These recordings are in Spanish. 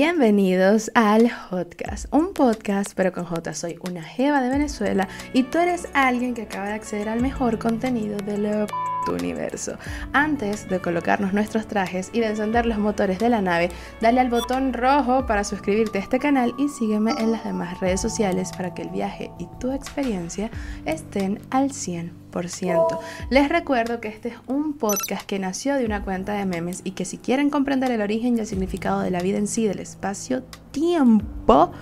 Bienvenidos al Hotcast, un podcast pero con J. Soy una jeva de Venezuela y tú eres alguien que acaba de acceder al mejor contenido universo. Antes de colocarnos nuestros trajes y de encender los motores de la nave, dale al botón rojo para suscribirte a este canal y sígueme en las demás redes sociales para que el viaje y tu experiencia estén al 100%. Les recuerdo que este es un podcast que nació de una cuenta de memes y que si quieren comprender el origen y el significado de la vida en sí, del espacio-tiempo,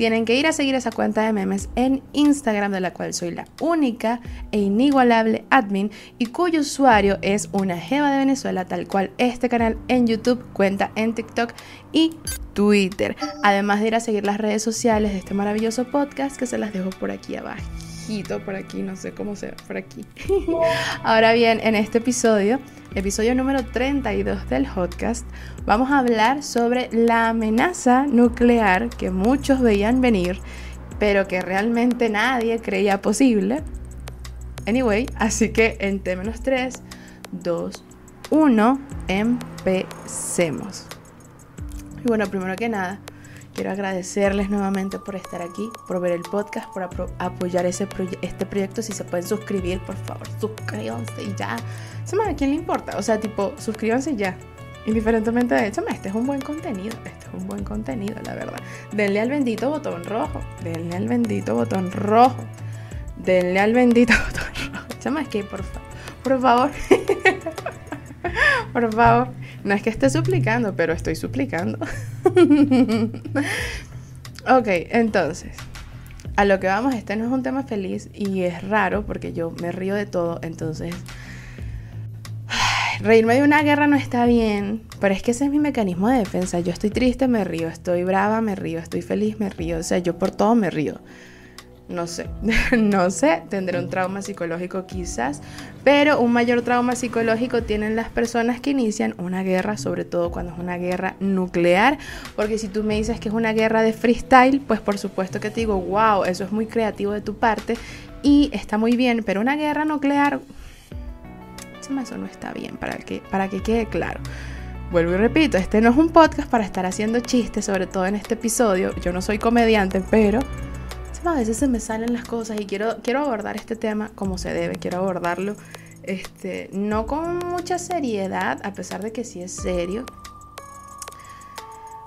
tienen que ir a seguir esa cuenta de memes en Instagram, de la cual soy la única e inigualable admin y cuyo usuario es una jeva de Venezuela, tal cual este canal en YouTube, cuenta en TikTok y Twitter. Además de ir a seguir las redes sociales de este maravilloso podcast que se las dejo por aquí abajo por aquí, no sé cómo se ve por aquí. Ahora bien, en este episodio, episodio número 32 del podcast, vamos a hablar sobre la amenaza nuclear que muchos veían venir, pero que realmente nadie creía posible. Anyway, así que en T-3, 2, 1, empecemos. Y bueno, primero que nada, Quiero agradecerles nuevamente por estar aquí, por ver el podcast, por apoyar este proyecto. Si se pueden suscribir, por favor, suscríbanse y ya. ¿A quién le importa? O sea, tipo, suscríbanse ya. Indiferentemente de hecho, este es un buen contenido. Este es un buen contenido, la verdad. Denle al bendito botón rojo. Denle al bendito botón rojo. Denle al bendito botón rojo. Chama, es que por, por favor. por favor. No es que esté suplicando, pero estoy suplicando. ok, entonces, a lo que vamos, este no es un tema feliz y es raro porque yo me río de todo, entonces... reírme de una guerra no está bien, pero es que ese es mi mecanismo de defensa. Yo estoy triste, me río, estoy brava, me río, estoy feliz, me río. O sea, yo por todo me río. No sé, no sé, tendré un trauma psicológico quizás, pero un mayor trauma psicológico tienen las personas que inician una guerra, sobre todo cuando es una guerra nuclear, porque si tú me dices que es una guerra de freestyle, pues por supuesto que te digo, wow, eso es muy creativo de tu parte y está muy bien, pero una guerra nuclear, eso no está bien, para que, para que quede claro. Vuelvo y repito, este no es un podcast para estar haciendo chistes, sobre todo en este episodio. Yo no soy comediante, pero a veces se me salen las cosas y quiero, quiero abordar este tema como se debe, quiero abordarlo este, no con mucha seriedad, a pesar de que sí es serio,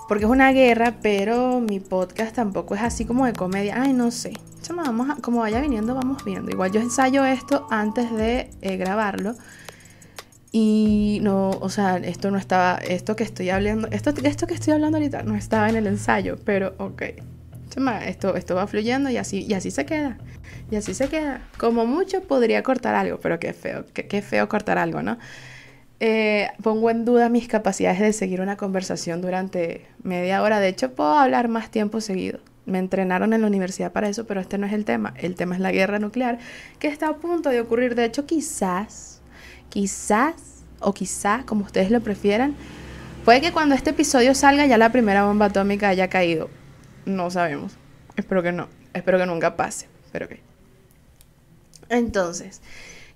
porque es una guerra, pero mi podcast tampoco es así como de comedia. Ay, no sé. vamos a, como vaya viniendo, vamos viendo. Igual yo ensayo esto antes de eh, grabarlo. Y no, o sea, esto no estaba, esto que estoy hablando, esto, esto que estoy hablando ahorita no estaba en el ensayo, pero ok esto, esto va fluyendo y así, y así se queda. Y así se queda. Como mucho podría cortar algo, pero qué feo, qué, feo cortar algo, ¿no? Eh, pongo en duda mis capacidades de seguir una conversación durante media hora. De hecho, puedo hablar más tiempo seguido. Me entrenaron en la universidad para eso, pero este no es el tema. El tema es la guerra nuclear que está a punto de ocurrir. De hecho, quizás, quizás, o quizás, como ustedes lo prefieran, puede que cuando este episodio salga ya la primera bomba atómica haya caído. No sabemos. Espero que no. Espero que nunca pase. Pero que. Entonces,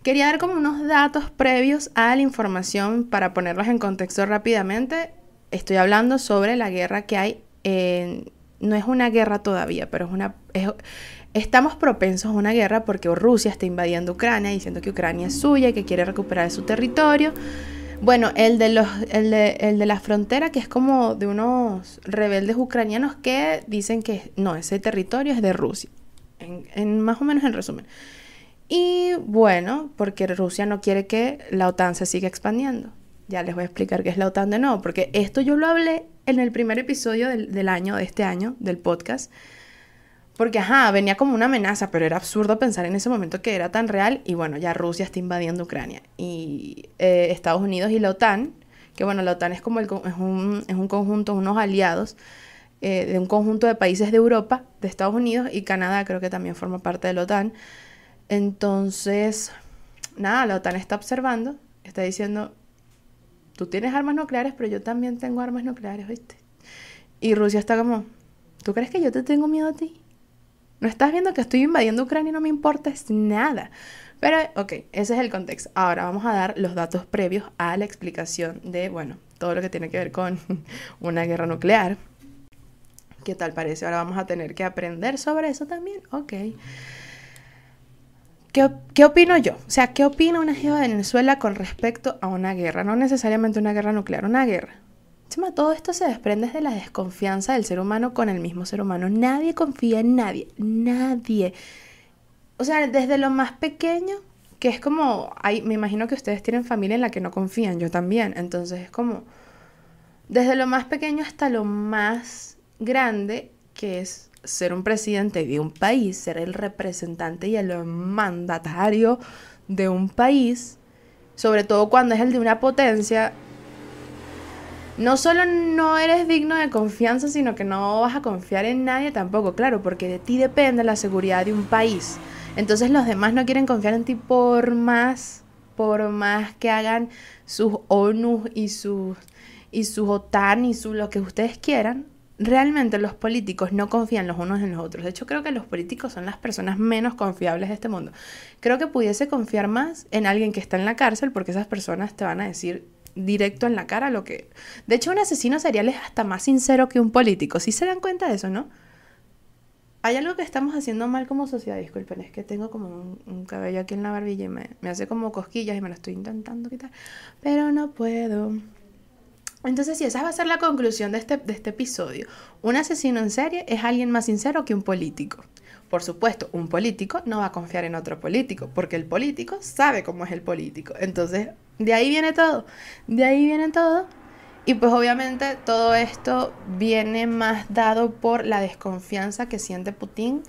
quería dar como unos datos previos a la información para ponerlos en contexto rápidamente. Estoy hablando sobre la guerra que hay en... No es una guerra todavía, pero es una... Estamos propensos a una guerra porque Rusia está invadiendo Ucrania diciendo que Ucrania es suya y que quiere recuperar su territorio. Bueno, el de, los, el de, el de la frontera, que es como de unos rebeldes ucranianos que dicen que no, ese territorio es de Rusia. En, más o menos en resumen. Y bueno, porque Rusia no quiere que la OTAN se siga expandiendo. Ya les voy a explicar qué es la OTAN de nuevo, porque esto yo lo hablé en el primer episodio del, del año, de este año, del podcast. Porque, ajá, venía como una amenaza, pero era absurdo pensar en ese momento que era tan real. Y bueno, ya Rusia está invadiendo Ucrania. Y eh, Estados Unidos y la OTAN, que bueno, la OTAN es como el, es, un, es un conjunto, unos aliados eh, de un conjunto de países de Europa, de Estados Unidos y Canadá, creo que también forma parte de la OTAN. Entonces, nada, la OTAN está observando, está diciendo, tú tienes armas nucleares, pero yo también tengo armas nucleares, ¿viste? Y Rusia está como, ¿tú crees que yo te tengo miedo a ti? No estás viendo que estoy invadiendo Ucrania y no me importa nada. Pero, ok, ese es el contexto. Ahora vamos a dar los datos previos a la explicación de, bueno, todo lo que tiene que ver con una guerra nuclear. ¿Qué tal parece? Ahora vamos a tener que aprender sobre eso también. Ok. ¿Qué, opino yo? O sea, ¿qué opina una jeva de Venezuela con respecto a una guerra? No necesariamente una guerra nuclear, una guerra. Todo esto se desprende de la desconfianza del ser humano con el mismo ser humano. Nadie confía en nadie, nadie. O sea, desde lo más pequeño, que es como, hay, me imagino que ustedes tienen familia en la que no confían, yo también. Entonces es como, desde lo más pequeño hasta lo más grande, que es ser un presidente de un país, ser el representante y el mandatario de un país, sobre todo cuando es el de una potencia, no solo no eres digno de confianza, sino que no vas a confiar en nadie tampoco, claro, porque de ti depende la seguridad de un país. Entonces los demás no quieren confiar en ti por más, por más que hagan sus ONU y sus y su OTAN y su lo que ustedes quieran, realmente los políticos no confían los unos en los otros. De hecho, creo que los políticos son las personas menos confiables de este mundo. Creo que pudiese confiar más en alguien que está en la cárcel porque esas personas te van a decir directo en la cara lo que... De hecho, un asesino serial es hasta más sincero que un político. Si se dan cuenta de eso, ¿no? Hay algo que estamos haciendo mal como sociedad. Disculpen, es que tengo como un, cabello aquí en la barbilla y me, me hace como cosquillas y me lo estoy intentando quitar. Pero no puedo. Entonces, sí, esa va a ser la conclusión de este, de este episodio. Un asesino en serie es alguien más sincero que un político. Por supuesto, un político no va a confiar en otro político, porque el político sabe cómo es el político. Entonces, de ahí viene todo. De ahí viene todo. Y pues obviamente todo esto viene más dado por la desconfianza que siente Putin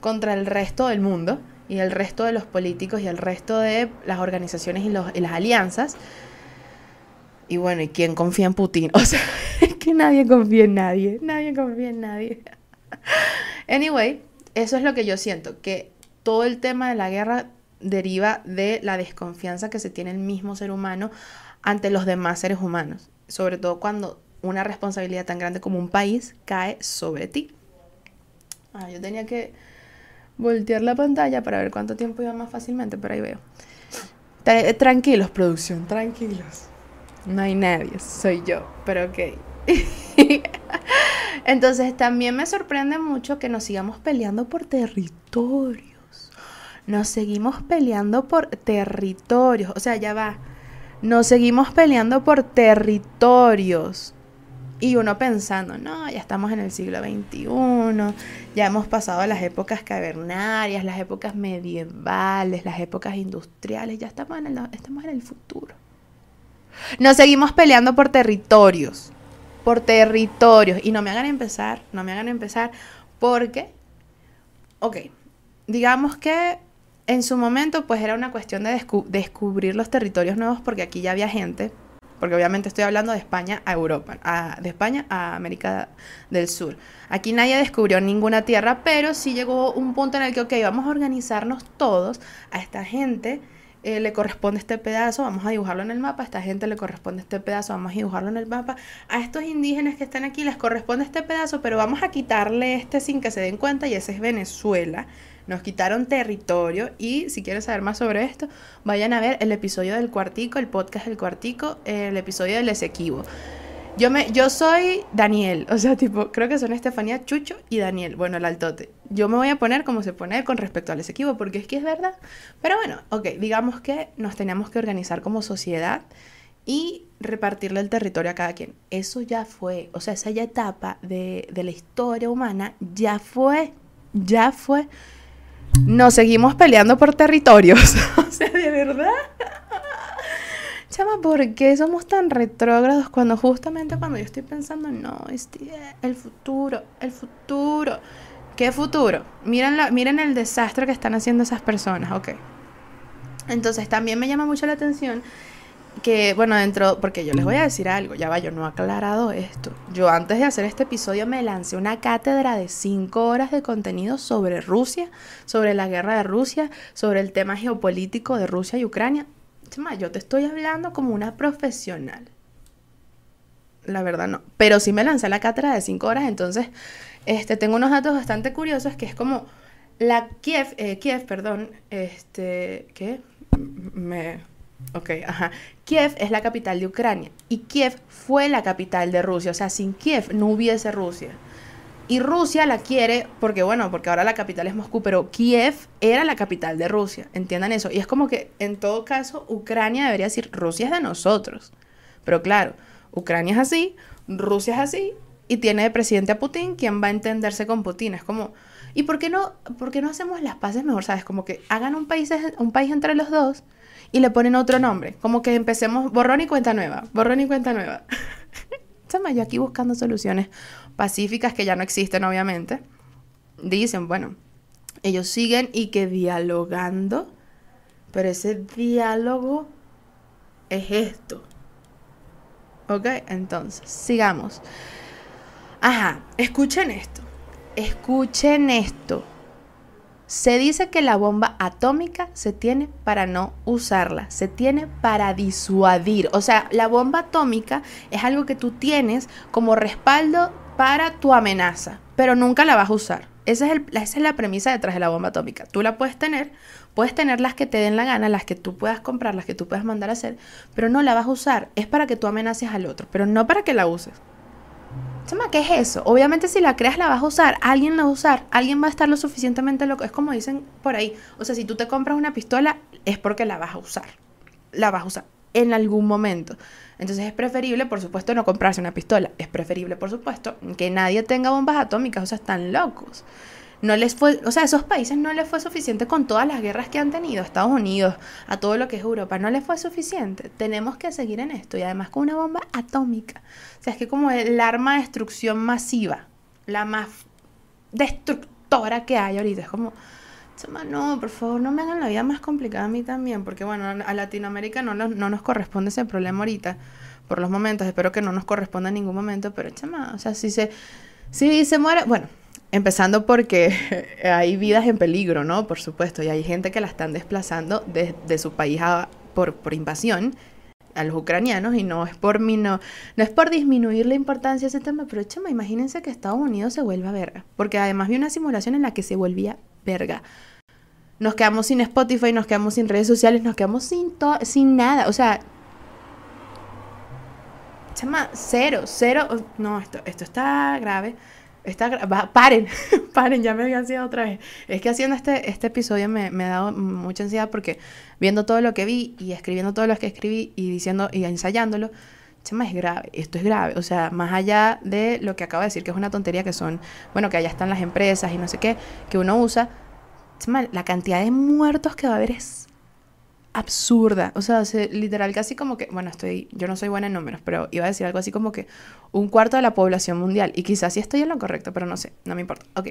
contra el resto del mundo y el resto de los políticos y el resto de las organizaciones y, y las alianzas y bueno, ¿y quién confía en Putin? O sea, es que nadie confía en nadie, nadie confía en nadie. Anyway, eso es lo que yo siento, que todo el tema de la guerra deriva de la desconfianza que se tiene el mismo ser humano ante los demás seres humanos, sobre todo cuando una responsabilidad tan grande como un país cae sobre ti. Ah, yo tenía que voltear la pantalla para ver cuánto tiempo iba más fácilmente, pero ahí veo. Tranquilos, producción, tranquilos. No hay nadie, soy yo, pero ok. Entonces también me sorprende mucho que nos sigamos peleando por territorios. Nos seguimos peleando por territorios. O sea, ya va. Nos seguimos peleando por territorios. Y uno pensando, no, ya estamos en el siglo XXI, ya hemos pasado las épocas cavernarias, las épocas medievales, las épocas industriales, ya estamos en el, estamos en el futuro. Nos seguimos peleando por territorios, por territorios. Y no me hagan empezar, no me hagan empezar, porque, ok, digamos que en su momento pues era una cuestión de descubrir los territorios nuevos porque aquí ya había gente, porque obviamente estoy hablando de España a Europa, de España a América del Sur. Aquí nadie descubrió ninguna tierra, pero sí llegó un punto en el que, ok, vamos a organizarnos todos a esta gente eh, le corresponde este pedazo, vamos a dibujarlo en el mapa, a esta gente le corresponde este pedazo, vamos a dibujarlo en el mapa, a estos indígenas que están aquí les corresponde este pedazo, pero vamos a quitarle este sin que se den cuenta y ese es Venezuela. Nos quitaron territorio y si quieren saber más sobre esto, vayan a ver el episodio del cuartico, el podcast del cuartico, el episodio del Esequibo. Yo, me, yo soy Daniel, o sea, tipo, creo que son Estefanía, Chucho y Daniel, bueno, el altote. Yo me voy a poner como se pone con respecto al equipo, porque es que es verdad. Pero bueno, ok, digamos que nos tenemos que organizar como sociedad y repartirle el territorio a cada quien. Eso ya fue, o sea, esa ya etapa de, de la historia humana ya fue, ya fue. Nos seguimos peleando por territorios, o sea, de verdad. Chama, ¿por qué somos tan retrógrados cuando justamente cuando yo estoy pensando, no, este, el futuro, el futuro? ¿Qué futuro? Miren, miren el desastre que están haciendo esas personas, ok. Entonces también me llama mucho la atención que, bueno, dentro, porque yo les voy a decir algo, ya va, yo no he aclarado esto. Yo antes de hacer este episodio me lancé una cátedra de cinco horas de contenido sobre Rusia, sobre la guerra de Rusia, sobre el tema geopolítico de Rusia y Ucrania yo te estoy hablando como una profesional. La verdad no. Pero sí me lancé la cátedra de 5 horas, entonces este, tengo unos datos bastante curiosos que es como la Kiev, eh, Kiev, perdón, este, ¿qué? Me, ok, ajá. Kiev es la capital de Ucrania y Kiev fue la capital de Rusia, o sea, sin Kiev no hubiese Rusia. Y Rusia la quiere porque, bueno, porque ahora la capital es Moscú, pero Kiev era la capital de Rusia, entiendan eso. Y es como que, en todo caso, Ucrania debería decir, Rusia es de nosotros. Pero claro, Ucrania es así, Rusia es así, y tiene de presidente a Putin, quien va a entenderse con Putin. Es como, ¿y por qué no, por qué no hacemos las paces mejor? ¿Sabes? Como que hagan un país, un país entre los dos y le ponen otro nombre. Como que empecemos borrón y cuenta nueva, borrón y cuenta nueva. Chama, yo aquí buscando soluciones pacíficas que ya no existen, obviamente. Dicen, bueno, ellos siguen y que dialogando, pero ese diálogo es esto. ¿Ok? Entonces, sigamos. Ajá, escuchen esto. Escuchen esto. Se dice que la bomba atómica se tiene para no usarla, se tiene para disuadir. O sea, la bomba atómica es algo que tú tienes como respaldo para tu amenaza, pero nunca la vas a usar. Esa es, la premisa detrás de la bomba atómica. Tú la puedes tener, puedes tener las que te den la gana, las que tú puedas comprar, las que tú puedas mandar a hacer, pero no la vas a usar. Es para que tú amenaces al otro, pero no para que la uses. ¿Qué es eso? Obviamente si la creas la vas a usar, alguien la va a usar, alguien va a estar lo suficientemente loco. Es como dicen por ahí. O sea, si tú te compras una pistola, es porque la vas a usar. La vas a usar en algún momento. Entonces es preferible, por supuesto, no comprarse una pistola. Es preferible, por supuesto, que nadie tenga bombas atómicas. O sea, están locos no les fue, o sea, esos países no les fue suficiente con todas las guerras que han tenido, Estados Unidos, a todo lo que es Europa, no les fue suficiente. Tenemos que seguir en esto y además con una bomba atómica. O sea, es que como el arma de destrucción masiva, la más destructora que hay ahorita, es como, no, por favor, no me hagan la vida más complicada a mí también, porque bueno, a Latinoamérica no, no nos corresponde ese problema ahorita, por los momentos, espero que no nos corresponda en ningún momento, pero chama, o sea, si se, si se muere, bueno, Empezando porque hay vidas en peligro, ¿no? Por supuesto, y hay gente que la están desplazando de, su país por, por, invasión a los ucranianos y no es por mí, no, es por disminuir la importancia de ese tema, pero chama, imagínense que Estados Unidos se vuelva verga, porque además vi una simulación en la que se volvía verga. Nos quedamos sin Spotify, nos quedamos sin redes sociales, nos quedamos sin, sin nada, o sea, chama, cero, cero, no, esto, esto está grave. Está, paren, paren, ya me había ansiedad otra vez. Es que haciendo este, este episodio me, me, ha dado mucha ansiedad porque viendo todo lo que vi y escribiendo todo lo que escribí y diciendo y ensayándolo, chama, es grave, esto es grave. O sea, más allá de lo que acabo de decir, que es una tontería, que son, bueno, que allá están las empresas y no sé qué, que uno usa, chama, la cantidad de muertos que va a haber es absurda. O sea, literal casi como que, bueno, estoy, yo no soy buena en números, pero iba a decir algo así como que un cuarto de la población mundial. Y quizás sí estoy en lo correcto, pero no sé, no me importa. Ok.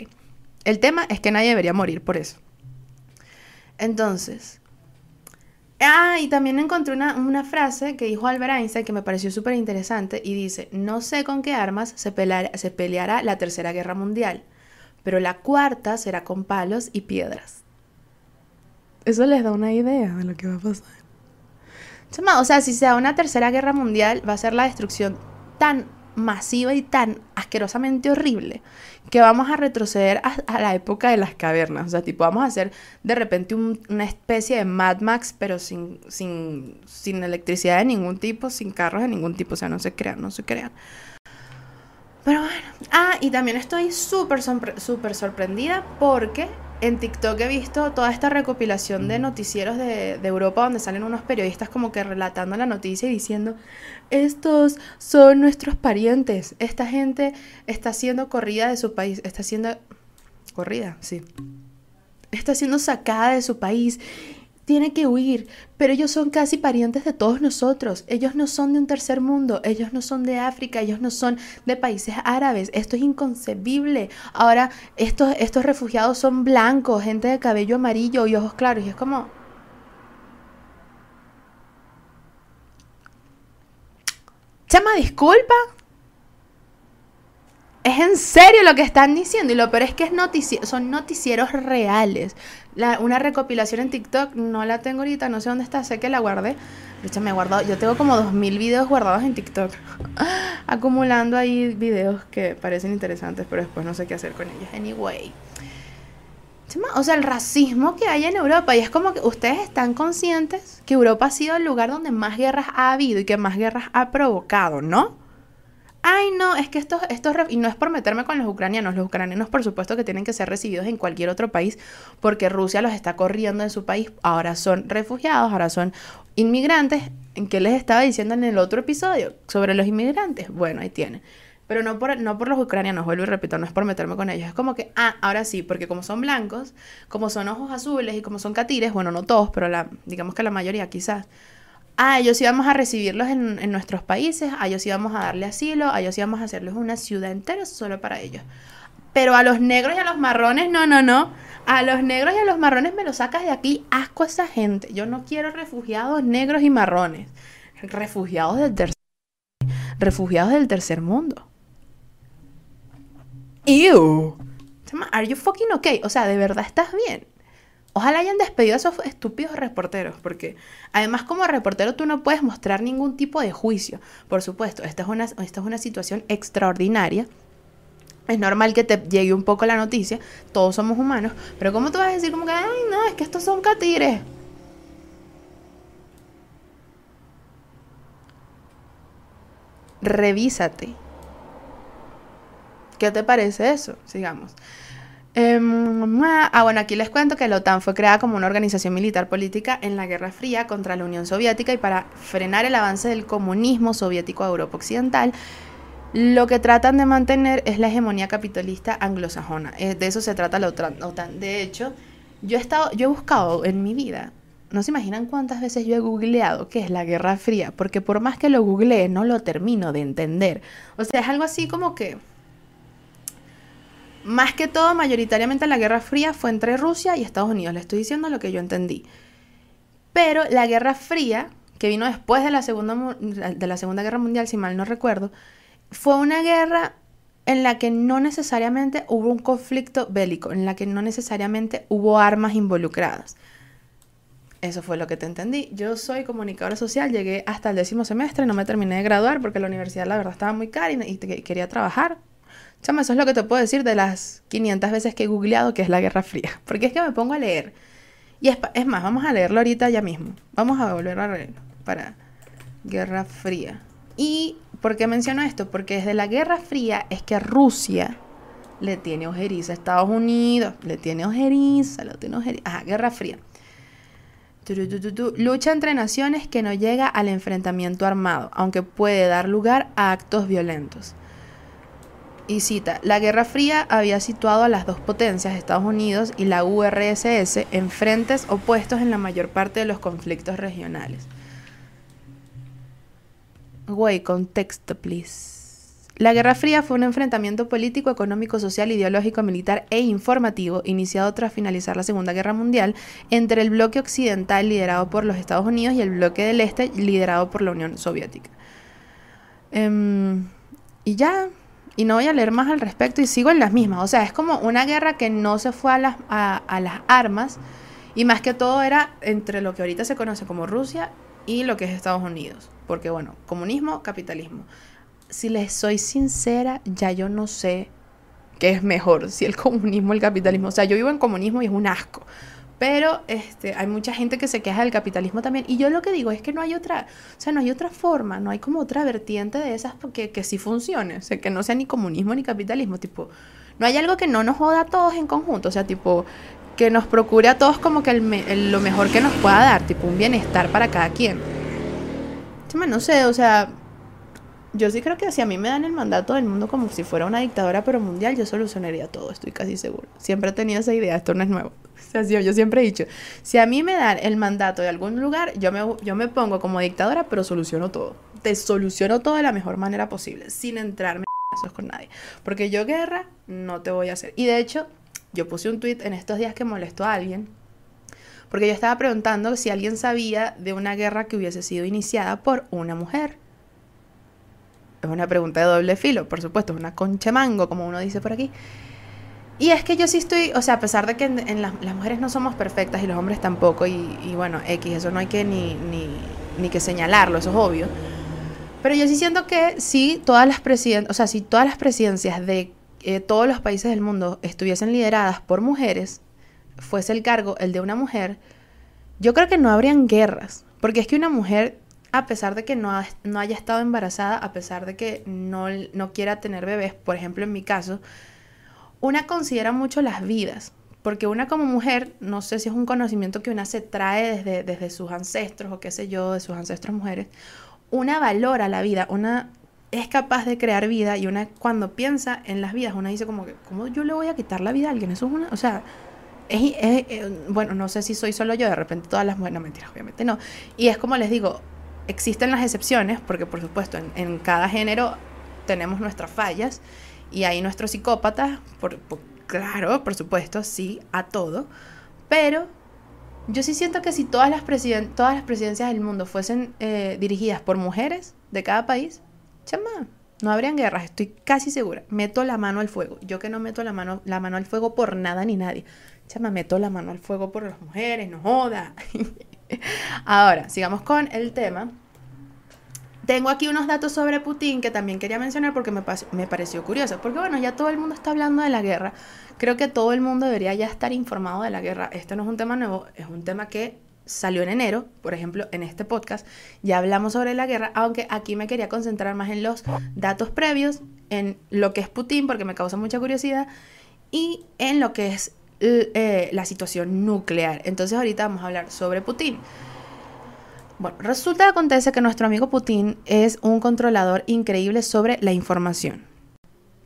El tema es que nadie debería morir por eso. Entonces. Ah, y también encontré una, una frase que dijo Albert Einstein que me pareció súper interesante y dice, no sé con qué armas se, se peleará la tercera guerra mundial, pero la cuarta será con palos y piedras. Eso les da una idea de lo que va a pasar. o sea, si se da una tercera guerra mundial, va a ser la destrucción tan masiva y tan asquerosamente horrible que vamos a retroceder a, la época de las cavernas. O sea, tipo, vamos a hacer de repente una especie de Mad Max, pero sin, sin, sin electricidad de ningún tipo, sin carros de ningún tipo. O sea, no se crean, no se crean. Pero bueno. Ah, y también estoy súper, súper sorprendida porque en TikTok he visto toda esta recopilación de noticieros de, Europa donde salen unos periodistas como que relatando la noticia y diciendo, estos son nuestros parientes, esta gente está siendo corrida de su país, está siendo... corrida, sí. Está siendo sacada de su país tiene que huir, pero ellos son casi parientes de todos nosotros. Ellos no son de un tercer mundo, ellos no son de África, ellos no son de países árabes. Esto es inconcebible. Ahora, estos, estos refugiados son blancos, gente de cabello amarillo y ojos claros. Y es como... Chama, disculpa. Es en serio lo que están diciendo y lo peor es que es son noticieros reales. una recopilación en TikTok no la tengo ahorita, no sé dónde está, sé que la guardé. De hecho, me he guardado, yo tengo como 2000 videos guardados en TikTok, acumulando ahí videos que parecen interesantes, pero después no sé qué hacer con ellos. Anyway. O sea, el racismo que hay en Europa, y es como que ustedes están conscientes que Europa ha sido el lugar donde más guerras ha habido y que más guerras ha provocado, ¿no? Ay no, es que estos, estos, y no es por meterme con los ucranianos, los ucranianos por supuesto que tienen que ser recibidos en cualquier otro país porque Rusia los está corriendo en su país, ahora son refugiados, ahora son inmigrantes, ¿en qué les estaba diciendo en el otro episodio sobre los inmigrantes? Bueno, ahí tienen. Pero no por, no por los ucranianos, vuelvo y repito, no es por meterme con ellos. Es como que, ah, ahora sí, porque como son blancos, como son ojos azules y como son catires, bueno, no todos, pero la, digamos que la mayoría quizás, a ah, ellos íbamos a recibirlos en, en, nuestros países, a ellos íbamos a darle asilo, a ellos íbamos a hacerles una ciudad entera solo para ellos. Pero a los negros y a los marrones, no, no, no. A los negros y a los marrones me los sacas de aquí, asco a esa gente. Yo no quiero refugiados negros y marrones. Refugiados del tercer refugiados del tercer mundo. Ew. Are you fucking okay? O sea, ¿de verdad estás bien? Ojalá hayan despedido a esos estúpidos reporteros, porque además como reportero tú no puedes mostrar ningún tipo de juicio. Por supuesto, esta es una, esta es una situación extraordinaria. Es normal que te llegue un poco la noticia, todos somos humanos, pero ¿cómo tú vas a decir como que, ay, no, es que estos son catires? Revísate. ¿Qué te parece eso? Sigamos. Em, ah, bueno, aquí les cuento que la OTAN fue creada como una organización militar política en la Guerra Fría contra la Unión Soviética y para frenar el avance del comunismo soviético a Europa Occidental. Lo que tratan de mantener es la hegemonía capitalista anglosajona. Eh, de eso se trata la OTAN. De hecho, yo he, estado, yo he buscado en mi vida, no se imaginan cuántas veces yo he googleado qué es la Guerra Fría, porque por más que lo googlee, no lo termino de entender. O sea, es algo así como que más que todo, mayoritariamente la Guerra Fría fue entre Rusia y Estados Unidos. Le estoy diciendo lo que yo entendí. Pero la Guerra Fría, que vino después de la Segunda, de la segunda Guerra Mundial, si mal no recuerdo, fue una guerra en la que no necesariamente hubo un conflicto bélico, en la que no necesariamente hubo armas involucradas. Eso fue lo que te entendí. Yo soy comunicadora social, llegué hasta el décimo semestre, no me terminé de graduar porque la universidad la verdad estaba muy cara y, y quería trabajar. Chama, eso es lo que te puedo decir de las 500 veces que he googleado que es la Guerra Fría. Porque es que me pongo a leer. Y es, más, vamos a leerlo ahorita ya mismo. Vamos a volver a leerlo para Guerra Fría. ¿Y por qué menciono esto? Porque desde la Guerra Fría es que Rusia le tiene ojeriza a Estados Unidos. Le tiene ojeriza, le tiene ojeriza. Ajá, Guerra Fría. Lucha entre naciones que no llega al enfrentamiento armado, aunque puede dar lugar a actos violentos. Y cita, la Guerra Fría había situado a las dos potencias, Estados Unidos y la URSS, en frentes opuestos en la mayor parte de los conflictos regionales. Güey, contexto, please. La Guerra Fría fue un enfrentamiento político, económico, social, ideológico, militar e informativo iniciado tras finalizar la Segunda Guerra Mundial entre el bloque occidental liderado por los Estados Unidos y el bloque del Este liderado por la Unión Soviética. Em, y ya, y no voy a leer más al respecto y sigo en las mismas. O sea, es como una guerra que no se fue a las, a, las armas y más que todo era entre lo que ahorita se conoce como Rusia y lo que es Estados Unidos. Porque bueno, comunismo, capitalismo. Si les soy sincera, ya yo no sé qué es mejor, si el comunismo o el capitalismo. O sea, yo vivo en comunismo y es un asco. Pero este, hay mucha gente que se queja del capitalismo también. Y yo lo que digo es que no hay otra, o sea, no hay otra forma, no hay como otra vertiente de esas que, que sí funcione. O sea, que no sea ni comunismo ni capitalismo. Tipo, no hay algo que no nos joda a todos en conjunto. O sea, tipo, que nos procure a todos como que lo mejor que nos pueda dar, tipo, un bienestar para cada quien. No sé, o sea, yo sí creo que si a mí me dan el mandato del mundo como si fuera una dictadora pero mundial, yo solucionaría todo, estoy casi seguro. Siempre he tenido esa idea, esto no es nuevo. O sea, yo siempre he dicho, si a mí me dan el mandato de algún lugar, yo me, yo me pongo como dictadora, pero soluciono todo. Te soluciono todo de la mejor manera posible, sin entrarme en con nadie. Porque yo guerra no te voy a hacer. Y de hecho, yo puse un tweet en estos días que molestó a alguien, porque yo estaba preguntando si alguien sabía de una guerra que hubiese sido iniciada por una mujer. Es una pregunta de doble filo, por supuesto, es una concha mango, como uno dice por aquí. Y es que yo sí estoy, o sea, a pesar de que en, las, mujeres no somos perfectas y los hombres tampoco, y, bueno, X, eso no hay que ni, ni, que señalarlo, eso es obvio. Pero yo sí siento que si todas las presidencias, o sea, si todas las presidencias de eh, todos los países del mundo estuviesen lideradas por mujeres, fuese el cargo el de una mujer, yo creo que no habrían guerras. Porque es que una mujer a pesar de que no, no haya estado embarazada, a pesar de que no, no quiera tener bebés, por ejemplo en mi caso, una considera mucho las vidas, porque una como mujer, no sé si es un conocimiento que una se trae desde, desde sus ancestros o qué sé yo, de sus ancestros mujeres, una valora la vida, una es capaz de crear vida y una cuando piensa en las vidas, una dice como que, ¿cómo yo le voy a quitar la vida a alguien? Eso es una, o sea, es, bueno, no sé si soy solo yo, de repente todas las mujeres, no mentiras, obviamente no. Y es como les digo, existen las excepciones, porque por supuesto en, cada género tenemos nuestras fallas y hay nuestros psicópatas, por, claro, por supuesto, sí, a todo, pero yo sí siento que si todas las, todas las presidencias del mundo fuesen eh, dirigidas por mujeres de cada país, chama, no habrían guerras, estoy casi segura. Meto la mano al fuego. Yo que no meto la mano, la mano al fuego por nada ni nadie. Chama, meto la mano al fuego por las mujeres, no joda. Ahora, sigamos con el tema. Tengo aquí unos datos sobre Putin que también quería mencionar porque me, pareció curioso. Porque bueno, ya todo el mundo está hablando de la guerra. Creo que todo el mundo debería ya estar informado de la guerra. Esto no es un tema nuevo, es un tema que salió en enero, por ejemplo, en este podcast, ya hablamos sobre la guerra, aunque aquí me quería concentrar más en los datos previos, en lo que es Putin, porque me causa mucha curiosidad, y en lo que es eh, la situación nuclear. Entonces ahorita vamos a hablar sobre Putin. Bueno, resulta que acontece que nuestro amigo Putin es un controlador increíble sobre la información.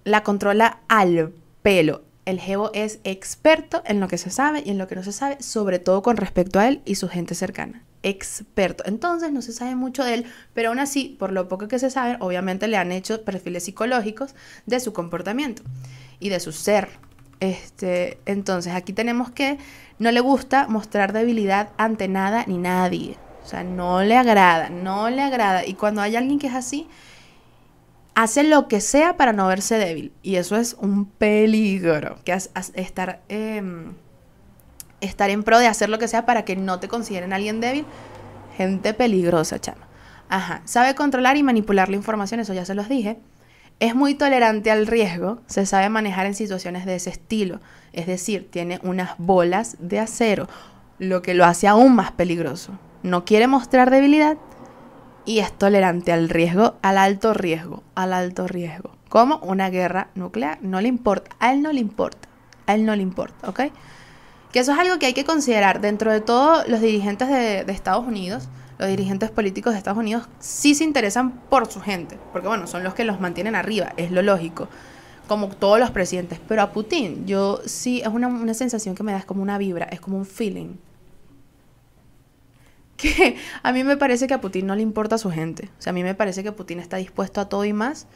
La controla al pelo. El Jevo es experto en lo que se sabe y en lo que no se sabe, sobre todo con respecto a él y su gente cercana. Experto. Entonces no se sabe mucho de él, pero aún así, por lo poco que se sabe, obviamente le han hecho perfiles psicológicos de su comportamiento y de su ser. Este, entonces aquí tenemos que no le gusta mostrar debilidad ante nada ni nadie. O sea, no le agrada, no le agrada. Y cuando hay alguien que es así, hace lo que sea para no verse débil. Y eso es un peligro. Que estar, em, estar en pro de hacer lo que sea para que no te consideren alguien débil. Gente peligrosa, chama. Ajá. Sabe controlar y manipular la información, eso ya se los dije. Es muy tolerante al riesgo, se sabe manejar en situaciones de ese estilo, es decir, tiene unas bolas de acero, lo que lo hace aún más peligroso. No quiere mostrar debilidad y es tolerante al riesgo, al alto riesgo, al alto riesgo. Como una guerra nuclear, no le importa, a él no le importa, a él no le importa, ¿ok? Que eso es algo que hay que considerar dentro de todos los dirigentes de, de Estados Unidos los dirigentes políticos de Estados Unidos sí se interesan por su gente, porque bueno, son los que los mantienen arriba, es lo lógico, como todos los presidentes. Pero a Putin, yo sí, es una, una sensación que me da, es como una vibra, es como un feeling. Que a mí me parece que a Putin no le importa a su gente. O sea, a mí me parece que Putin está dispuesto a todo y más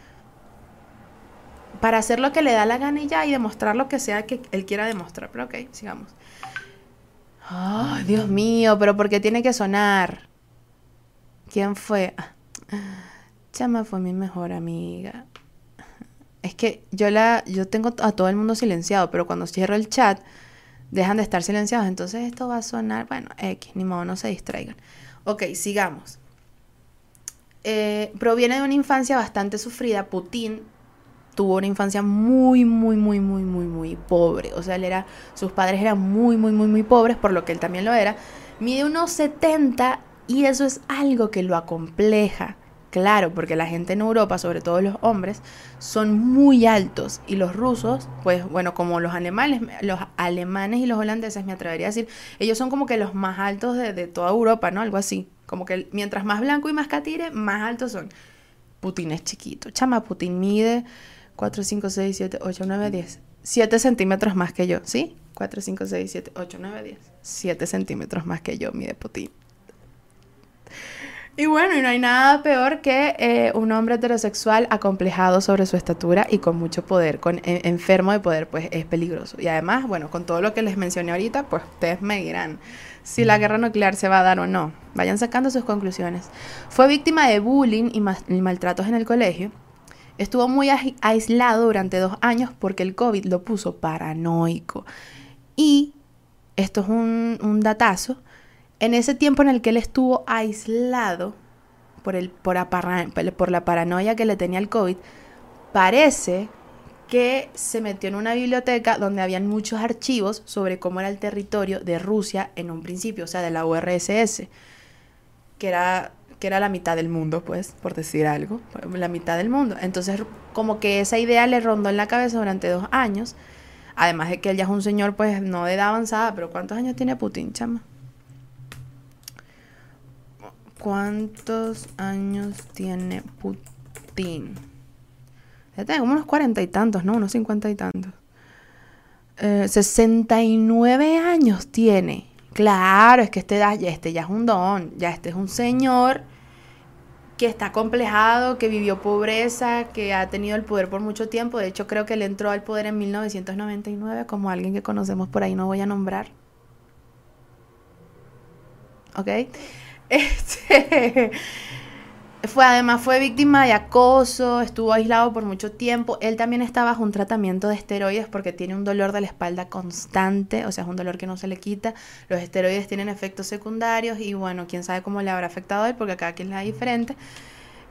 para hacer lo que le da la gana y ya y demostrar lo que sea que él quiera demostrar. Pero ok, sigamos. Ay, Dios mío, pero ¿por qué tiene que sonar? ¿Quién fue? Chama fue mi mejor amiga. Es que yo la yo tengo a todo el mundo silenciado, pero cuando cierro el chat dejan de estar silenciados, entonces esto va a sonar, bueno, X, ni modo, no se distraigan. Ok, sigamos. Eh, proviene de una infancia bastante sufrida. Putin tuvo una infancia muy, muy, muy, muy, muy, muy pobre. O sea, él era, sus padres eran muy, muy, muy, muy pobres, por lo que él también lo era. Mide unos 70 y eso es algo que lo acompleja. Claro, porque la gente en Europa, sobre todo los hombres, son muy altos y los rusos, pues bueno, como los alemanes, los alemanes y los holandeses, me atrevería a decir, ellos son como que los más altos de, toda Europa, ¿no? Algo así. Como que mientras más blanco y más catire, más altos son. Putin es chiquito. Chama, Putin mide 4, 5, 6, 7, 8, 9, 10. 7 centímetros más que yo, ¿sí? 4, 5, 6, 7, 8, 9, 10. 7 centímetros más que yo mide Putin. Y bueno, y no hay nada peor que eh, un hombre heterosexual acomplejado sobre su estatura y con mucho poder, con e, enfermo de poder, pues es peligroso. Y además, bueno, con todo lo que les mencioné ahorita, pues ustedes me dirán si la guerra nuclear se va a dar o no. Vayan sacando sus conclusiones. Fue víctima de bullying y, y maltratos en el colegio. Estuvo muy aislado durante dos años porque el COVID lo puso paranoico. Y esto es un, un datazo en ese tiempo en el que él estuvo aislado por, el, por, por la paranoia que le tenía el COVID, parece que se metió en una biblioteca donde habían muchos archivos sobre cómo era el territorio de Rusia en un principio, o sea, de la URSS, que era que era la mitad del mundo, pues, por decir algo, la mitad del mundo. Entonces, como que esa idea le rondó en la cabeza durante dos años, además de que él ya es un señor, pues, no de edad avanzada, pero ¿cuántos años tiene Putin, chama? ¿Cuántos años tiene Putin? Ya como unos cuarenta y tantos, ¿no? Unos cincuenta y tantos. Eh, 69 años tiene. Claro, es que este, ya, este ya es un don, ya este es un señor que está complejado, que vivió pobreza, que ha tenido el poder por mucho tiempo. De hecho, creo que él entró al poder en 1999 como alguien que conocemos por ahí, no voy a nombrar. ¿Ok? Este, fue, además fue víctima de acoso, estuvo aislado por mucho tiempo. Él también estaba bajo un tratamiento de esteroides porque tiene un dolor de la espalda constante, o sea, es un dolor que no se le quita. Los esteroides tienen efectos secundarios y bueno, quién sabe cómo le habrá afectado a él porque cada quien le da diferente.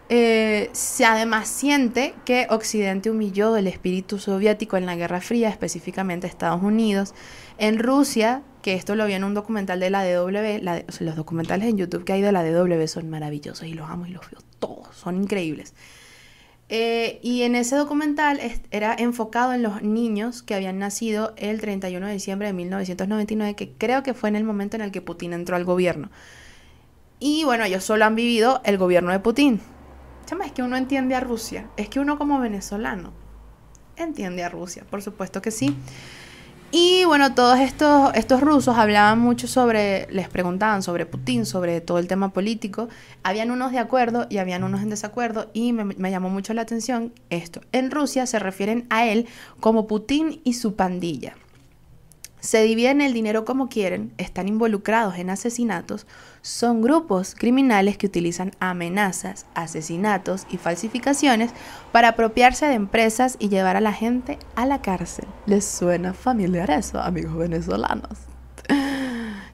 Eh, se además siente que Occidente humilló el espíritu soviético en la Guerra Fría, específicamente Estados Unidos. En Rusia, que esto lo vi en un documental de la DW, los documentales en YouTube que hay de la DW son maravillosos y los amo y los veo todos, son increíbles. Eh, y en ese documental era enfocado en los niños que habían nacido el 31 de diciembre de 1999, que creo que fue en el momento en el que Putin entró al gobierno. Y bueno, ellos solo han vivido el gobierno de Putin. Chama, es que uno entiende a Rusia. Es que uno como venezolano entiende a Rusia, por supuesto que sí. Y bueno, todos estos, estos rusos hablaban mucho sobre, les preguntaban sobre Putin, sobre todo el tema político. Habían unos de acuerdo y habían unos en desacuerdo y me, me llamó mucho la atención esto. En Rusia se refieren a él como Putin y su pandilla. Se dividen el dinero como quieren, están involucrados en asesinatos, son grupos criminales que utilizan amenazas, asesinatos y falsificaciones para apropiarse de empresas y llevar a la gente a la cárcel. ¿Les suena familiar eso, amigos venezolanos?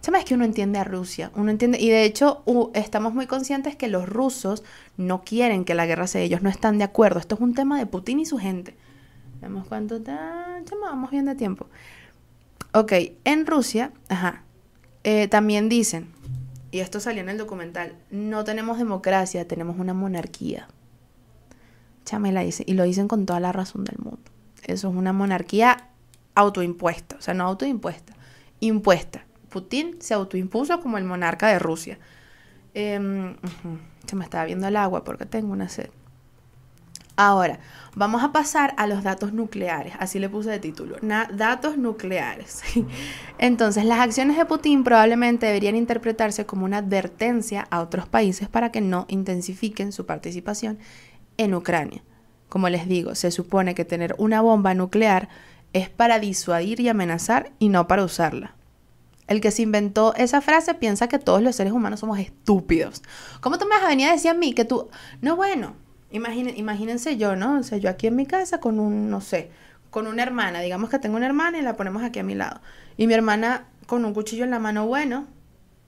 Chama, es que uno entiende a Rusia, uno entiende, y de hecho estamos muy conscientes que los rusos no quieren que la guerra sea ellos, no están de acuerdo. Esto es un tema de Putin y su gente. Vemos cuánto está, chama, vamos bien de tiempo. Ok, en Rusia, ajá, eh, también dicen, y esto salió en el documental, no tenemos democracia, tenemos una monarquía. Chamela dice, y lo dicen con toda la razón del mundo. Eso es una monarquía autoimpuesta, o sea, no autoimpuesta, impuesta. Putin se autoimpuso como el monarca de Rusia. Eh, Se me estaba viendo el agua porque tengo una sed. Ahora, vamos a pasar a los datos nucleares, así le puse de título, datos nucleares. Entonces, las acciones de Putin probablemente deberían interpretarse como una advertencia a otros países para que no intensifiquen su participación en Ucrania. Como les digo, se supone que tener una bomba nuclear es para disuadir y amenazar y no para usarla. El que se inventó esa frase piensa que todos los seres humanos somos estúpidos. ¿Cómo tú me vas a venir a decir a mí que tú... No, bueno, imagínense yo, ¿no? O sea, yo aquí en mi casa con un, no sé, con una hermana, digamos que tengo una hermana y la ponemos aquí a mi lado. Y mi hermana con un cuchillo en la mano, bueno,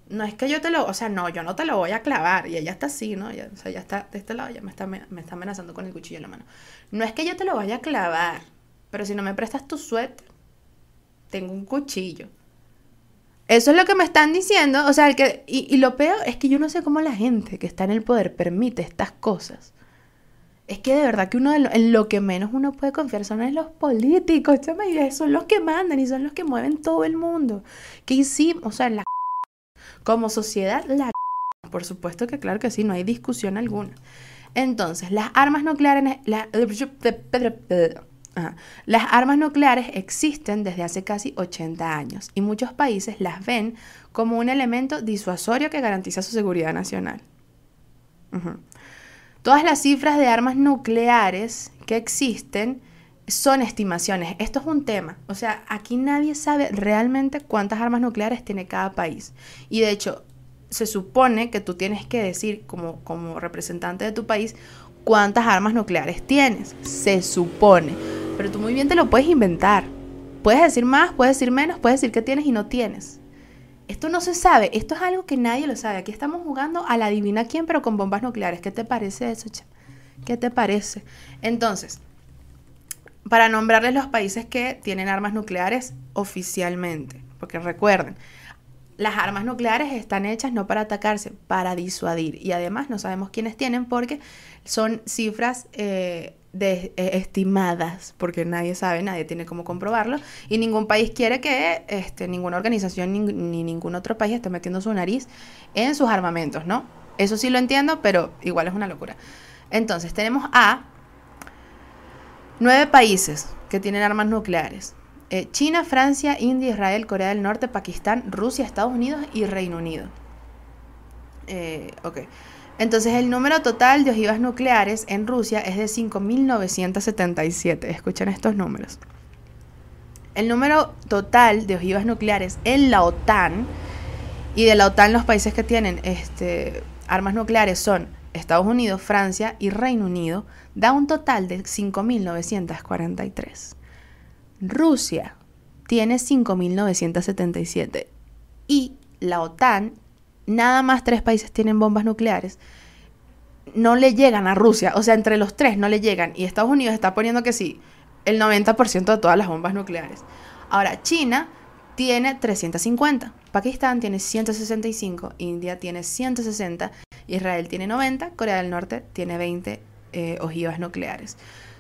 no es que yo te lo, o sea, no, yo no te lo voy a clavar. Y ella está así, ¿no? o sea, ya está de este lado, ya me está, me, está amenazando con el cuchillo en la mano. No es que yo te lo vaya a clavar, pero si no me prestas tu suéter, tengo un cuchillo. Eso es lo que me están diciendo, o sea, el que, y, y lo peor es que yo no sé cómo la gente que está en el poder permite estas cosas. Es que de verdad que uno en lo que menos uno puede confiar son los políticos, chama, son los que mandan y son los que mueven todo el mundo. ¿Qué hicimos? O sea, la como sociedad, la por supuesto que claro que sí, no hay discusión alguna. Entonces, las armas nucleares, las armas nucleares existen desde hace casi 80 años y muchos países las ven como un elemento disuasorio que garantiza su seguridad nacional. Todas las cifras de armas nucleares que existen son estimaciones. Esto es un tema. O sea, aquí nadie sabe realmente cuántas armas nucleares tiene cada país. Y de hecho, se supone que tú tienes que decir como, como representante de tu país cuántas armas nucleares tienes. Se supone. Pero tú muy bien te lo puedes inventar. Puedes decir más, puedes decir menos, puedes decir que tienes y no tienes. Esto no se sabe, esto es algo que nadie lo sabe. Aquí estamos jugando a la adivina quién, pero con bombas nucleares. ¿Qué te parece eso, ¿Qué te parece? Entonces, para nombrarles los países que tienen armas nucleares oficialmente, porque recuerden, las armas nucleares están hechas no para atacarse, para disuadir. Y además no sabemos quiénes tienen porque son cifras eh, de, eh, estimadas, porque nadie sabe, nadie tiene cómo comprobarlo. Y ningún país quiere que este, ninguna organización ni, ni ningún otro país esté metiendo su nariz en sus armamentos, ¿no? Eso sí lo entiendo, pero igual es una locura. Entonces tenemos a nueve países que tienen armas nucleares. Eh, China, Francia, India, Israel, Corea del Norte, Pakistán, Rusia, Estados Unidos y Reino Unido. Eh, ok. Entonces el número total de ojivas nucleares en Rusia es de 5.977. Escuchen estos números. El número total de ojivas nucleares en la OTAN y de la OTAN los países que tienen este, armas nucleares son Estados Unidos, Francia y Reino Unido, da un total de 5.943. Rusia tiene 5.977 y la OTAN, nada más tres países tienen bombas nucleares, no le llegan a Rusia, o sea, entre los tres no le llegan y Estados Unidos está poniendo que sí, el 90% de todas las bombas nucleares. Ahora, China tiene 350, Pakistán tiene 165, India tiene 160, Israel tiene 90, Corea del Norte tiene 20 eh, ojivas nucleares.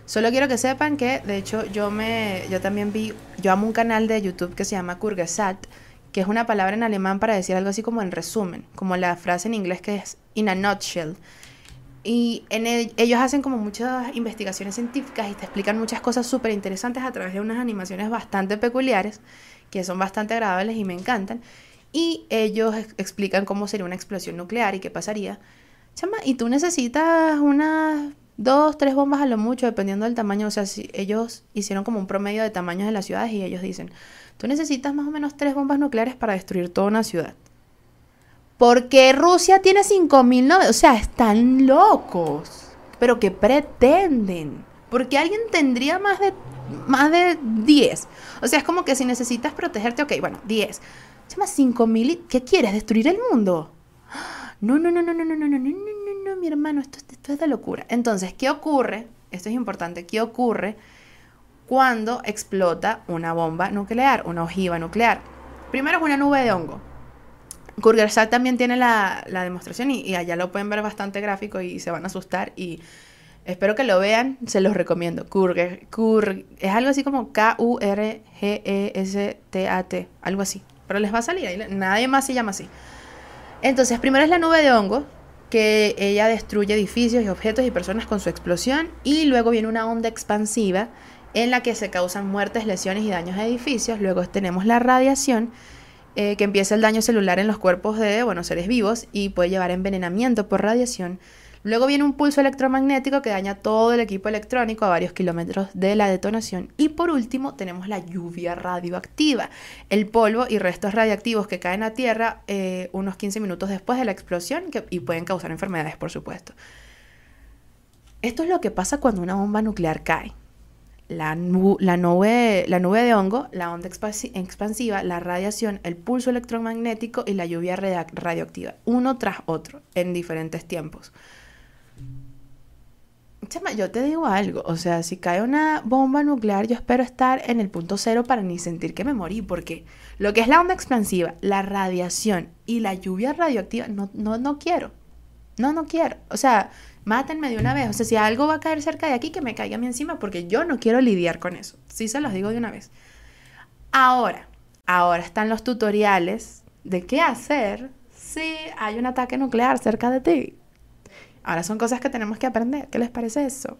Solo quiero que sepan que, de hecho, yo me, yo también vi, yo amo un canal de YouTube que se llama Kurgesat, que es una palabra en alemán para decir algo así como en resumen, como la frase en inglés que es in a nutshell. Y ellos hacen como muchas investigaciones científicas y te explican muchas cosas súper interesantes a través de unas animaciones bastante peculiares, que son bastante agradables y me encantan. Y ellos explican cómo sería una explosión nuclear y qué pasaría. Chama, y tú necesitas unas dos, tres bombas a lo mucho, dependiendo del tamaño. O sea, si ellos hicieron como un promedio de tamaños de las ciudades y ellos dicen, tú necesitas más o menos tres bombas nucleares para destruir toda una ciudad. Porque Rusia tiene 5.000, o sea, están locos. Pero ¿qué pretenden? Porque alguien tendría más de, más de 10. O sea, es como que si necesitas protegerte, ok, bueno, 10. Chama, 5.000, ¿qué quieres? ¿Destruir el mundo? No, no, no, no, no, no, no, no, no, no, mi hermano, esto, esto es de locura. Entonces, ¿qué ocurre? Esto es importante, ¿qué ocurre cuando explota una bomba nuclear, una ojiva nuclear? Primero es una nube de hongo. Kurgersat también tiene la, la demostración y, allá lo pueden ver bastante gráfico y se van a asustar y espero que lo vean, se los recomiendo. Kurger, Kur, es algo así como K-U-R-G-E-S-T-A-T, algo así. Pero les va a salir, nadie más se llama así. Entonces, primero es la nube de hongo, que ella destruye edificios y objetos y personas con su explosión, y luego viene una onda expansiva en la que se causan muertes, lesiones y daños a edificios. Luego tenemos la radiación, eh, que empieza el daño celular en los cuerpos de bueno, seres vivos y puede llevar a envenenamiento por radiación. Luego viene un pulso electromagnético que daña todo el equipo electrónico a varios kilómetros de la detonación. Y por último tenemos la lluvia radioactiva, el polvo y restos radiactivos que caen a tierra eh, unos 15 minutos después de la explosión y pueden causar enfermedades, por supuesto. Esto es lo que pasa cuando una bomba nuclear cae. La, nube, la nube de hongo, la onda expansiva, la radiación, el pulso electromagnético y la lluvia radioactiva, uno tras otro, en diferentes tiempos. Chama, yo te digo algo, o sea, si cae una bomba nuclear, yo espero estar en el punto cero para ni sentir que me morí, porque lo que es la onda expansiva, la radiación y la lluvia radioactiva, no, no, no quiero. No, no quiero. O sea, mátenme de una vez. O sea, si algo va a caer cerca de aquí, que me caiga a mí encima, porque yo no quiero lidiar con eso. Sí se los digo de una vez. Ahora, ahora están los tutoriales de qué hacer si hay un ataque nuclear cerca de ti. Ahora son cosas que tenemos que aprender. ¿Qué les parece eso?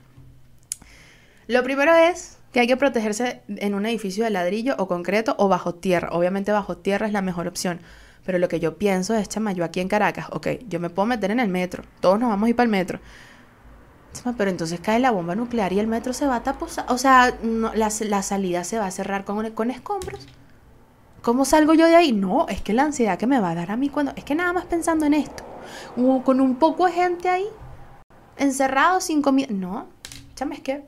Lo primero es que hay que protegerse en un edificio de ladrillo o concreto o bajo tierra. Obviamente bajo tierra es la mejor opción. Pero lo que yo pienso es, chama, yo aquí en Caracas, ok, yo me puedo meter en el metro. Todos nos vamos a ir para el metro. Chama, pero entonces cae la bomba nuclear y el metro se va a tapuzar. O sea, la, salida se va a cerrar con, con escombros. ¿Cómo salgo yo de ahí? No, es que la ansiedad que me va a dar a mí cuando... Es que nada más pensando en esto con un poco de gente ahí, encerrado sin comida. No, chame, es que.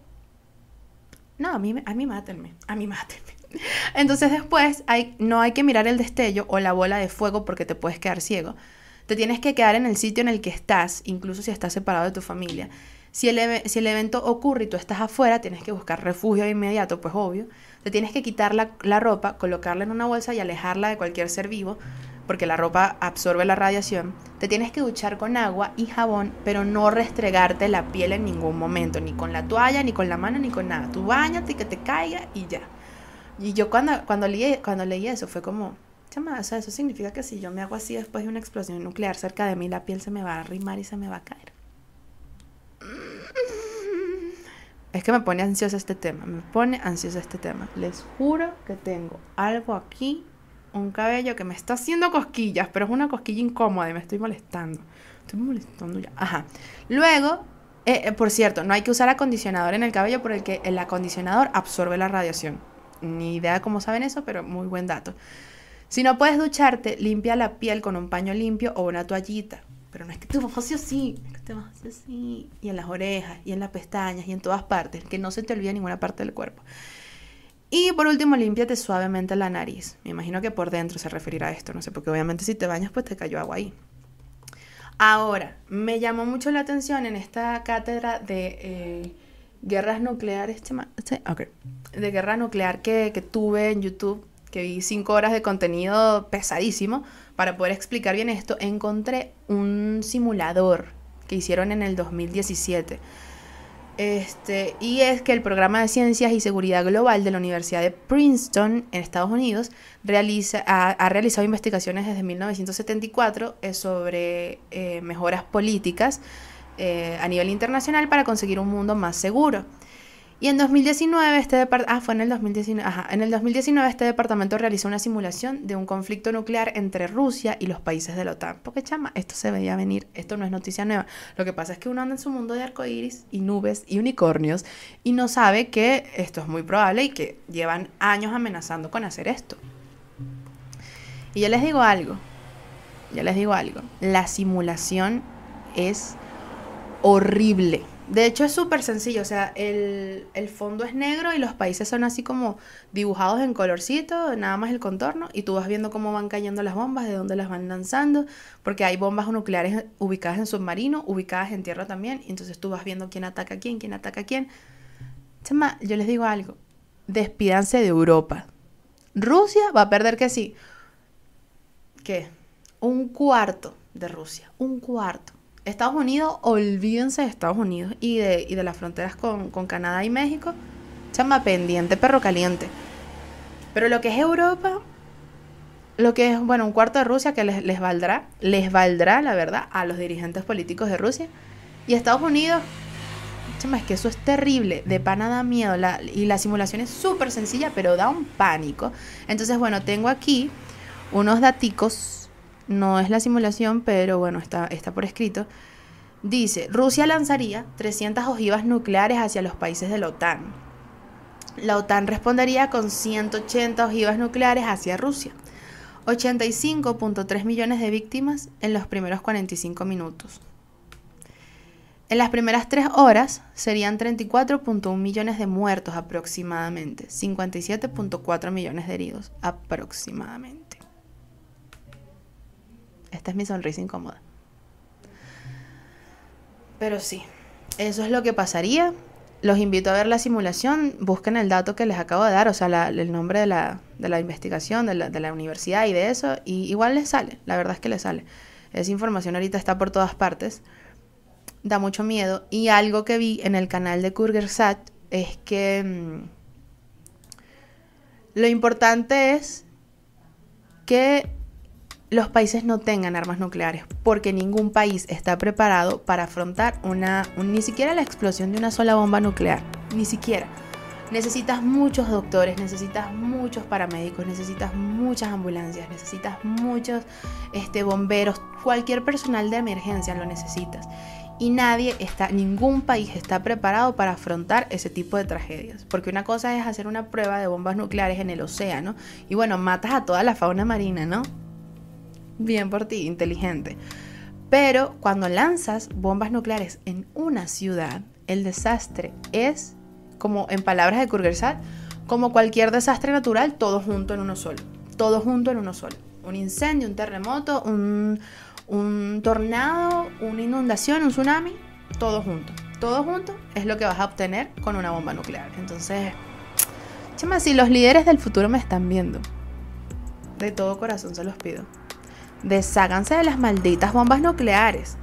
No, a mí, a mí mátenme, a mí mátenme. Entonces después no hay que mirar el destello o la bola de fuego porque te puedes quedar ciego. Te tienes que quedar en el sitio en el que estás, incluso si estás separado de tu familia. Si el, evento ocurre y tú estás afuera, tienes que buscar refugio de inmediato, pues obvio. Te tienes que quitar la, ropa, colocarla en una bolsa y alejarla de cualquier ser vivo porque la ropa absorbe la radiación, te tienes que duchar con agua y jabón, pero no restregarte la piel en ningún momento, ni con la toalla, ni con la mano, ni con nada. Tú bañate que te caiga y ya. Y yo cuando, cuando, leí, cuando leí eso fue como, chama, o sea, eso significa que si yo me hago así después de una explosión nuclear cerca de mí, la piel se me va a arrimar y se me va a caer. Es que me pone ansiosa este tema, me pone ansiosa este tema. Les juro que tengo algo aquí un cabello que me está haciendo cosquillas, pero es una cosquilla incómoda y me estoy molestando. Estoy molestando ya. Ajá. Luego, eh, eh, por cierto, no hay que usar acondicionador en el cabello porque el acondicionador absorbe la radiación. Ni idea cómo saben eso, pero muy buen dato. Si no puedes ducharte, limpia la piel con un paño limpio o una toallita. Pero no es que te vas así, es que así. Y en las orejas, y en las pestañas, y en todas partes. Que no se te olvide ninguna parte del cuerpo. Y por último, límpiate suavemente la nariz. Me imagino que por dentro se referirá a esto, no sé, porque obviamente si te bañas, pues te cayó agua ahí. Ahora, me llamó mucho la atención en esta cátedra de eh, guerras nucleares, de guerra nuclear que, que tuve en YouTube, que vi cinco horas de contenido pesadísimo para poder explicar bien esto, encontré un simulador que hicieron en el 2017 este, y es que el programa de Ciencias y Seguridad Global de la Universidad de Princeton en Estados Unidos realiza, ha, realizado investigaciones desde 1974 eh, sobre eh, mejoras políticas eh, a nivel internacional para conseguir un mundo más seguro. Y en 2019 este departamento, ah, fue en el 2019, ajá, en el 2019 este departamento realizó una simulación de un conflicto nuclear entre Rusia y los países de la OTAN. Porque chama, esto se veía venir, esto no es noticia nueva. Lo que pasa es que uno anda en su mundo de arcoíris y nubes y unicornios y no sabe que esto es muy probable y que llevan años amenazando con hacer esto. Y yo les digo algo, yo les digo algo, la simulación es horrible de hecho es súper sencillo, o sea, el, fondo es negro y los países son así como dibujados en colorcito, nada más el contorno, y tú vas viendo cómo van cayendo las bombas, de dónde las van lanzando, porque hay bombas nucleares ubicadas en submarino, ubicadas en tierra también, y entonces tú vas viendo quién ataca a quién, quién ataca a quién. Chama, yo les digo algo, despídanse de Europa. Rusia va a perder que sí. ¿Qué? Un cuarto de Rusia, un cuarto. Estados Unidos, olvídense de Estados Unidos y de, de las fronteras con, Canadá y México. Chama pendiente, perro caliente. Pero lo que es Europa, lo que es, bueno, un cuarto de Rusia que les, les valdrá, les valdrá, la verdad, a los dirigentes políticos de Rusia. Y Estados Unidos, chama, es que eso es terrible, de pana da miedo. y la simulación es súper sencilla, pero da un pánico. Entonces, bueno, tengo aquí unos daticos no es la simulación, pero bueno, está, está por escrito. Dice, Rusia lanzaría 300 ojivas nucleares hacia los países de la OTAN. La OTAN respondería con 180 ojivas nucleares hacia Rusia. 85.3 millones de víctimas en los primeros 45 minutos. En las primeras tres horas serían 34.1 millones de muertos aproximadamente, 57.4 millones de heridos aproximadamente. Esta es mi sonrisa incómoda. Pero sí, eso es lo que pasaría. Los invito a ver la simulación, busquen el dato que les acabo de dar, o sea, el nombre de la, investigación, de la, universidad y de eso, y igual les sale, la verdad es que les sale. Esa información ahorita está por todas partes, da mucho miedo. Y algo que vi en el canal de Kurgersat es que mm, lo importante es que los países no tengan armas nucleares, porque ningún país está preparado para afrontar una, ni siquiera la explosión de una sola bomba nuclear, ni siquiera. Necesitas muchos doctores, necesitas muchos paramédicos, necesitas muchas ambulancias, necesitas muchos este, bomberos, cualquier personal de emergencia lo necesitas. Y nadie está, ningún país está preparado para afrontar ese tipo de tragedias. Porque una cosa es hacer una prueba de bombas nucleares en el océano y bueno, matas a toda la fauna marina, ¿no? Bien por ti, inteligente. Pero cuando lanzas bombas nucleares en una ciudad, el desastre es, como en palabras de Kurgersat, como cualquier desastre natural, todo junto en uno solo. Todo junto en uno solo. Un incendio, un terremoto, un, tornado, una inundación, un tsunami, todo junto. Todo junto es lo que vas a obtener con una bomba nuclear. Entonces, chama, si los líderes del futuro me están viendo, de todo corazón se los pido Desháganse de las malditas bombas nucleares.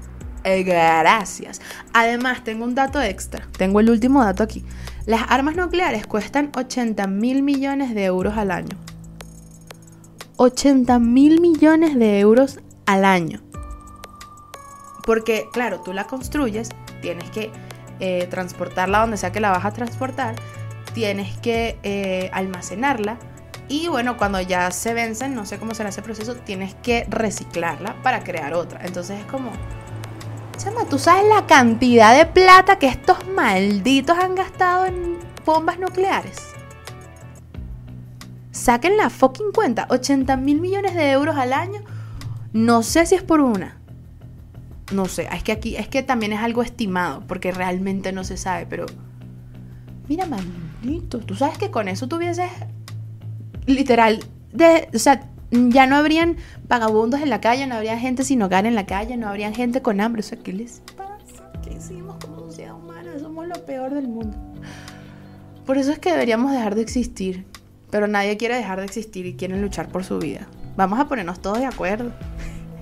Eh, gracias. Además, tengo un dato extra. Tengo el último dato aquí. Las armas nucleares cuestan 80 mil millones de euros al año. 80 mil millones de euros al año. Porque, claro, tú la construyes, tienes que eh, transportarla donde sea que la vas a transportar, tienes que eh, almacenarla y bueno, cuando ya se vencen, no sé cómo será ese proceso, tienes que reciclarla para crear otra. Entonces es como, chama, tú sabes la cantidad de plata que estos malditos han gastado en bombas nucleares. Saquen la fucking cuenta, 80 mil millones de euros al año. No sé si es por una. No sé, es que aquí es que también es algo estimado, porque realmente no se sabe, pero mira, maldito, tú sabes que con eso tuvieses literal, de, o sea, ya no habrían vagabundos en la calle, no habría gente sin hogar en la calle, no habría gente con hambre. O sea, ¿qué les pasa? ¿Qué hicimos como sociedad humana? Somos lo peor del mundo. Por eso es que deberíamos dejar de existir. Pero nadie quiere dejar de existir y quieren luchar por su vida. Vamos a ponernos todos de acuerdo.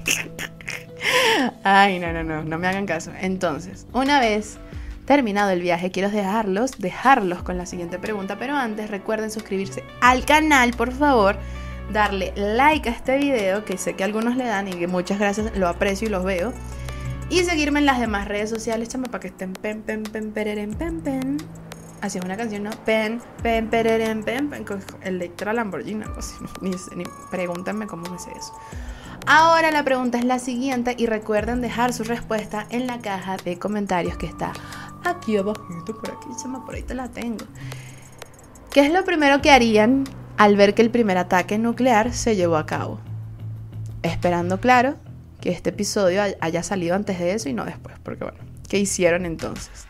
Ay, no, no, no, no me hagan caso. Entonces, una vez terminado el viaje, quiero dejarlos, dejarlos con la siguiente pregunta, pero antes recuerden suscribirse al canal, por favor, darle like a este video, que sé que algunos le dan y que muchas gracias, lo aprecio y los veo. Y seguirme en las demás redes sociales, chama, para que estén pen, pen, pen, pereren, pen, pen. Así es una canción, ¿no? Pen, pen, pereren, pen, pen. Electra Lamborghini, algo así. Ni, ni cómo me sé eso. Ahora la pregunta es la siguiente y recuerden dejar su respuesta en la caja de comentarios que está aquí abajito, por aquí, chama, por ahí te la tengo. ¿Qué es lo primero que harían al ver que el primer ataque nuclear se llevó a cabo? Esperando, claro, que este episodio haya salido antes de eso y no después, porque bueno, ¿qué hicieron entonces?